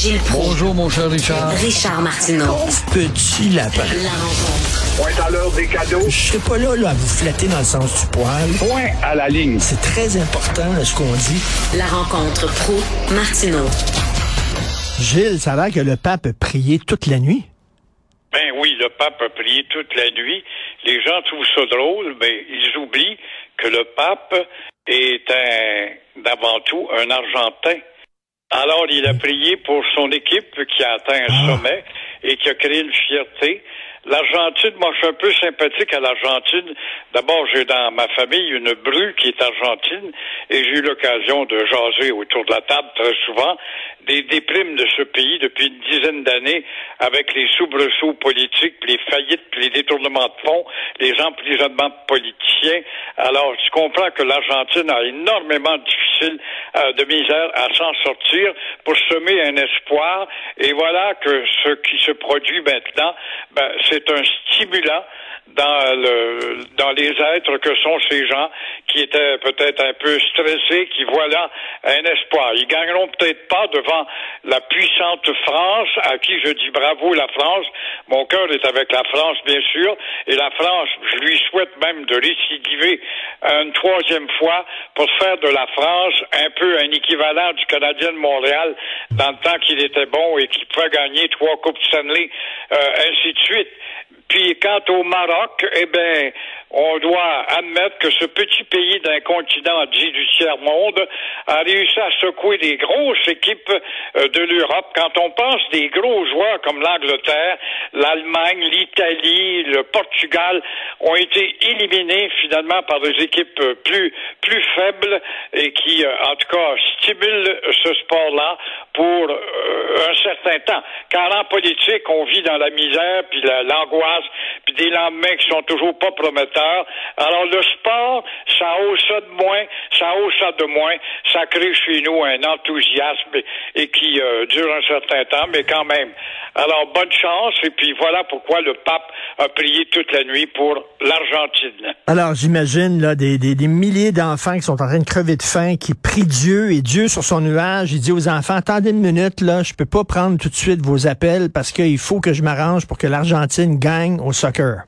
Gilles Proulx. Bonjour, mon cher Richard. Richard Martineau. Petit lapin. La rencontre. Point à l'heure des cadeaux. Je serai pas là, là à vous flatter dans le sens du poil. Point à la ligne. C'est très important ce qu'on dit. La rencontre pro martineau Gilles, ça a l'air que le pape a prié toute la nuit. Ben oui, le pape a prié toute la nuit. Les gens trouvent ça drôle, mais ils oublient que le pape est un, d'avant tout un Argentin. Alors, il a prié pour son équipe qui a atteint un sommet et qui a créé une fierté. L'Argentine, moi, je suis un peu sympathique à l'Argentine. D'abord, j'ai dans ma famille une bru qui est argentine et j'ai eu l'occasion de jaser autour de la table très souvent des déprimes de ce pays depuis une dizaine d'années avec les soubresauts politiques, les faillites, les détournements de fonds, les emprisonnements politiciens. Alors, tu comprends que l'Argentine a énormément euh, de misère à s'en sortir pour semer un espoir. Et voilà que ce qui se produit maintenant, ben, c'est un stimulant dans le dans les êtres que sont ces gens qui étaient peut-être un peu stressés, qui voient là un espoir. Ils gagneront peut-être pas devant la puissante France, à qui je dis bravo la France. Mon cœur est avec la France, bien sûr, et la France, je lui souhaite même de récidiver une troisième fois pour faire de la France un peu un équivalent du Canadien de Montréal dans le temps qu'il était bon et qu'il pouvait gagner trois coupes Stanley, euh, ainsi de suite. Puis quant au Maroc, eh bien, on doit admettre que ce petit pays d'un continent dit du tiers-monde a réussi à secouer des grosses équipes euh, de l'Europe. Quand on pense des gros joueurs comme l'Angleterre, l'Allemagne, l'Italie, le Portugal ont été éliminés finalement par des équipes euh, plus plus faibles et qui, euh, en tout cas, stimulent ce sport-là pour un temps. Car en politique, on vit dans la misère, puis l'angoisse, puis des lendemains qui sont toujours pas prometteurs. Alors le sport, ça hausse ça de moins, ça hausse ça de moins, ça crée chez nous un enthousiasme et, qui euh, dure un certain temps, mais quand même. Alors bonne chance, et puis voilà pourquoi le pape a prié toute la nuit pour l'Argentine. Alors j'imagine là des, des, des milliers d'enfants qui sont en train de crever de faim, qui prient Dieu et Dieu sur son nuage, il dit aux enfants attendez une minute là, je peux pas prendre tout de suite vos appels parce qu'il faut que je m'arrange pour que l'Argentine gagne au soccer.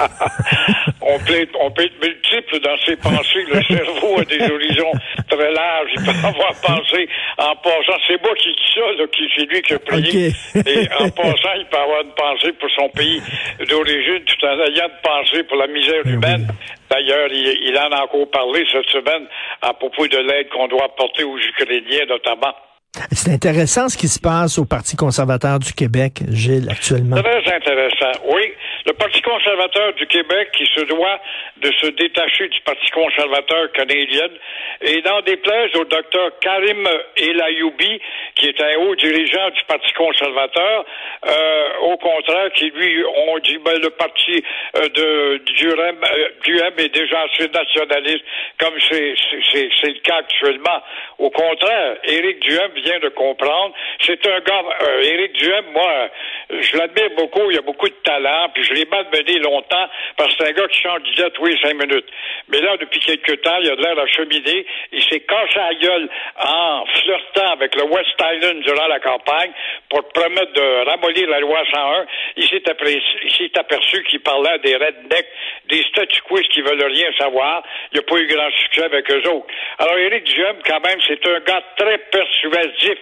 on, peut, on peut être multiple dans ses pensées. Le cerveau a des horizons très larges. Il peut avoir pensé en passant. C'est moi qui dis ça, là, qui, c'est lui qui a prié. Et en passant, il peut avoir une pensée pour son pays d'origine tout en ayant une pensée pour la misère Ben humaine. D'ailleurs, il, il en a encore parlé cette semaine à propos de l'aide qu'on doit apporter aux Ukrainiens, notamment. C'est intéressant ce qui se passe au Parti conservateur du Québec, Gilles, actuellement. Très intéressant. Oui, le Parti conservateur du Québec qui se doit de se détacher du Parti conservateur canadien et dans déplaise au docteur Karim Elayoubi, qui est un haut dirigeant du Parti conservateur, euh, au contraire, qui lui, on dit, ben, le parti euh, de Durham, euh, Durham est déjà assez nationaliste, comme c'est le cas actuellement. Au contraire, Éric Duhem vient de comprendre. C'est un gars, euh, Éric Duhem, moi, je l'admire beaucoup, il a beaucoup de talent, je l'ai malmené longtemps parce que c'est un gars qui change d'idée tous les cinq minutes. Mais là, depuis quelque temps, il a de l'air à cheminer, il s'est cassé la gueule en flirtant avec le West Island durant la campagne pour promettre de ramollir la loi 101. Il s'est aperçu, qu'il parlait des rednecks, des statu quo qui veulent rien savoir. Il n'a pas eu grand succès avec eux autres. Alors, Éric Duhem, quand même, c'est un gars très persuasif.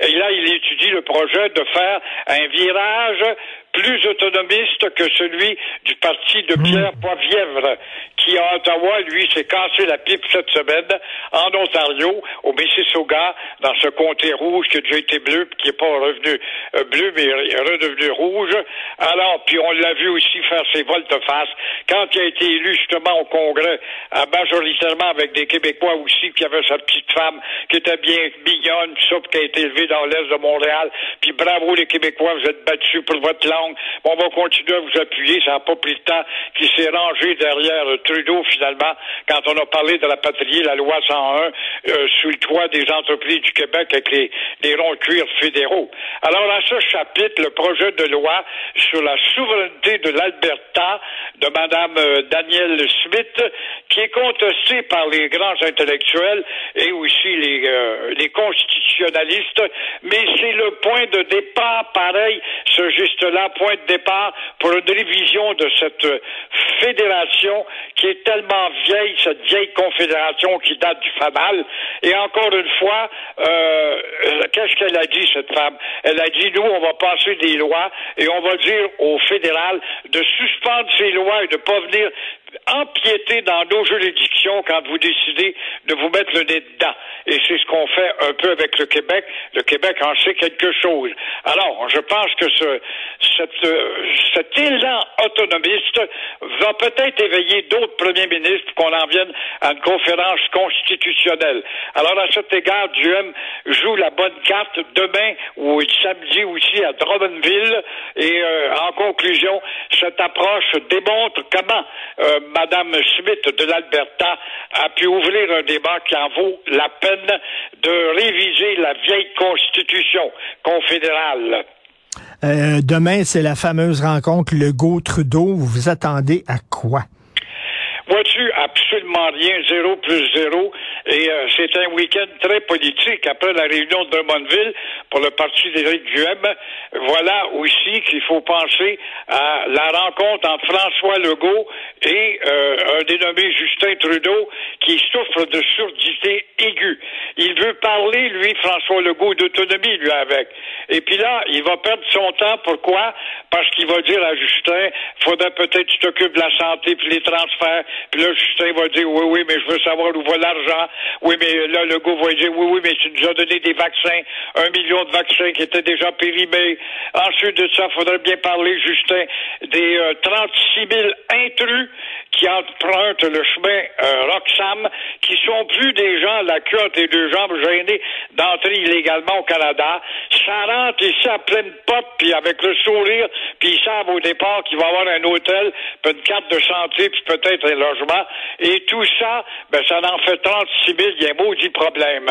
Et là, il étudie le projet de faire un virage plus autonomiste que celui du parti de Pierre Poilievre, qui à Ottawa, lui, s'est cassé la pipe cette semaine en Ontario, au Mississauga, dans ce comté rouge qui a déjà été bleu, qui n'est pas revenu euh, bleu, mais redevenu rouge. Alors, puis on l'a vu aussi faire ses volte-face quand il a été élu justement au Congrès, majoritairement avec des Québécois aussi, qui avait sa petite femme qui était bien mignonne, qui a été élevée dans l'est de Montréal. Puis bravo les Québécois, vous êtes battus pour votre langue. On va continuer à vous appuyer. Ça n'a pas pris le temps qui s'est rangé derrière Trudeau, finalement, quand on a parlé de la patrie, la loi 101, euh, sous le toit des entreprises du Québec avec les, les ronds de cuir fédéraux. Alors, dans ce chapitre, le projet de loi sur la souveraineté de l'Alberta de Mme euh, Danielle Smith, contesté par les grands intellectuels et aussi les, euh, les constitutionnalistes, mais c'est le point de départ, pareil, ce geste-là, point de départ pour une révision de cette fédération qui est tellement vieille, cette vieille confédération qui date du FAMAL. Et encore une fois, euh, qu'est-ce qu'elle a dit, cette femme? Elle a dit, nous, on va passer des lois et on va dire au fédéral de suspendre ces lois et de ne pas venir empiéter dans nos juridictions quand vous décidez de vous mettre le nez dedans. Et c'est ce qu'on fait un peu avec le Québec. Le Québec en sait quelque chose. Alors, je pense que ce, cette, euh, cet élan autonomiste va peut-être éveiller d'autres premiers ministres pour qu'on en vienne à une conférence constitutionnelle. Alors, à cet égard, Duhem joue la bonne carte demain ou samedi aussi à Drummondville. Et euh, en conclusion, cette approche démontre comment euh, Madame Smith de l'Alberta a pu ouvrir un débat qui en vaut la peine de réviser la vieille constitution confédérale. Euh, demain, c'est la fameuse rencontre Legault-Trudeau. Vous vous attendez à quoi? Rien, zéro plus zéro. Et euh, c'est un week-end très politique. Après la réunion de Drummondville pour le parti d'Éric Duhem, voilà aussi qu'il faut penser à la rencontre entre François Legault et euh, un dénommé Justin Trudeau qui souffre de surdité aiguë. Il veut parler, lui, François Legault, d'autonomie, lui, avec. Et puis là, il va perdre son temps. Pourquoi? Parce qu'il va dire à Justin, faudrait peut-être t'occupes de la santé puis les transferts. Puis là, Justin va dire, oui, oui, mais je veux savoir où va l'argent. Oui, mais là, Legault va dire, oui, oui, mais tu nous as donné des vaccins, un million de vaccins qui étaient déjà périmés. Ensuite de ça, faudrait bien parler, Justin, des euh, 36 000 intrus qui empruntent le chemin euh, Roxham, qui sont plus des gens la entre les deux jambes gênés d'entrer illégalement au Canada. Ça rentre ici à pleine pop, puis avec le sourire, puis ils savent au départ qu'il va avoir un hôtel, puis une carte de santé, puis peut-être un logement. Et tout ça, ben, ça en fait 36 000, il y a un maudit problème.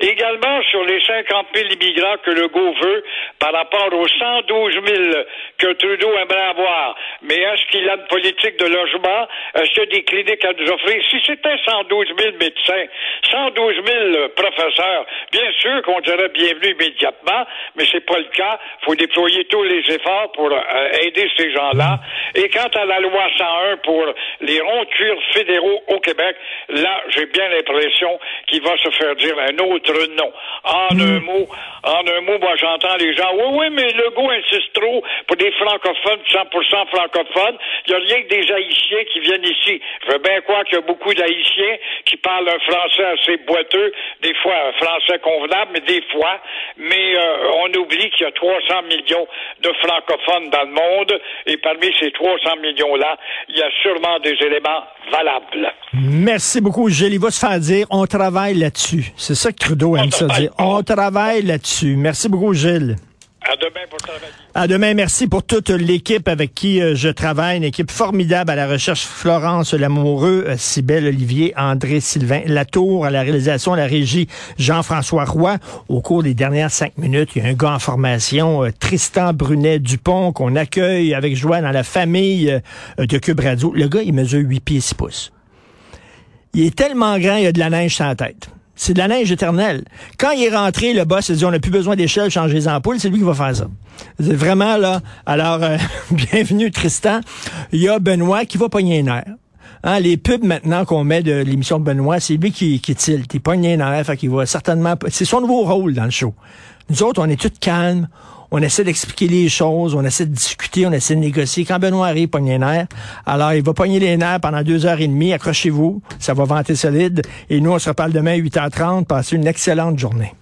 Également, sur les 50 000 immigrants que le veut, par rapport aux 112 000 que Trudeau aimerait avoir, mais est-ce qu'il a une politique de logement? Est-ce qu'il y a des cliniques à nous offrir? Si c'était 112 000 médecins, 112 000 professeurs, bien sûr qu'on dirait bienvenue immédiatement, mais c'est pas le cas. Il faut déployer tous les efforts pour euh, aider ces gens-là. Et quant à la loi 101 pour les ronds cuir fédéraux au Québec, là, j'ai bien l'impression qu'il va se faire dire un autre nom. En un mot, en un mot, moi j'entends les gens, oui, oui, mais Legault insiste trop pour des francophones, 100% francophones. Il n'y a rien que des Haïtiens qui viennent ici. Je veux bien croire qu'il y a beaucoup d'Haïtiens qui parlent un français assez boiteux, des fois un français convenable, mais des fois. Mais euh, on oublie qu'il y a 300 millions de francophones dans le monde, et parmi ces 300 millions-là, il y a sûrement des éléments valables. Merci beaucoup, Gilles. Il va se faire dire, on travaille là-dessus. C'est ça que Trudeau aime ça dire. On travaille là-dessus. Merci beaucoup, Gilles. À demain merci pour toute l'équipe avec qui euh, je travaille, une équipe formidable à la recherche, Florence Lamoureux, euh, Cybelle Olivier, André Sylvain Latour, à la réalisation, à la régie, Jean-François Roy. Au cours des dernières cinq minutes, il y a un gars en formation, euh, Tristan Brunet-Dupont, qu'on accueille avec joie dans la famille de Cube Radio. Le gars, il mesure 8 pieds 6 pouces. Il est tellement grand, il a de la neige sur la tête. C'est de la neige éternelle. Quand il est rentré, le boss a dit, on n'a plus besoin d'échelle, changer les ampoules. C'est lui qui va faire ça. C'est vraiment là. Alors, euh, bienvenue Tristan. Il y a Benoît qui va pogner un air. Hein, les pubs maintenant qu'on met de l'émission de Benoît, c'est lui qui, qui tilte. Il pogne un air, fait qu'il va certainement... C'est son nouveau rôle dans le show. Nous autres, on est tous calmes. On essaie d'expliquer les choses, on essaie de discuter, on essaie de négocier. Quand Benoît arrive, pogne les nerfs. Alors, il va pogner les nerfs pendant deux heures et demie. Accrochez-vous, ça va vanter solide. Et nous, on se reparle demain à 8h30. Passez une excellente journée.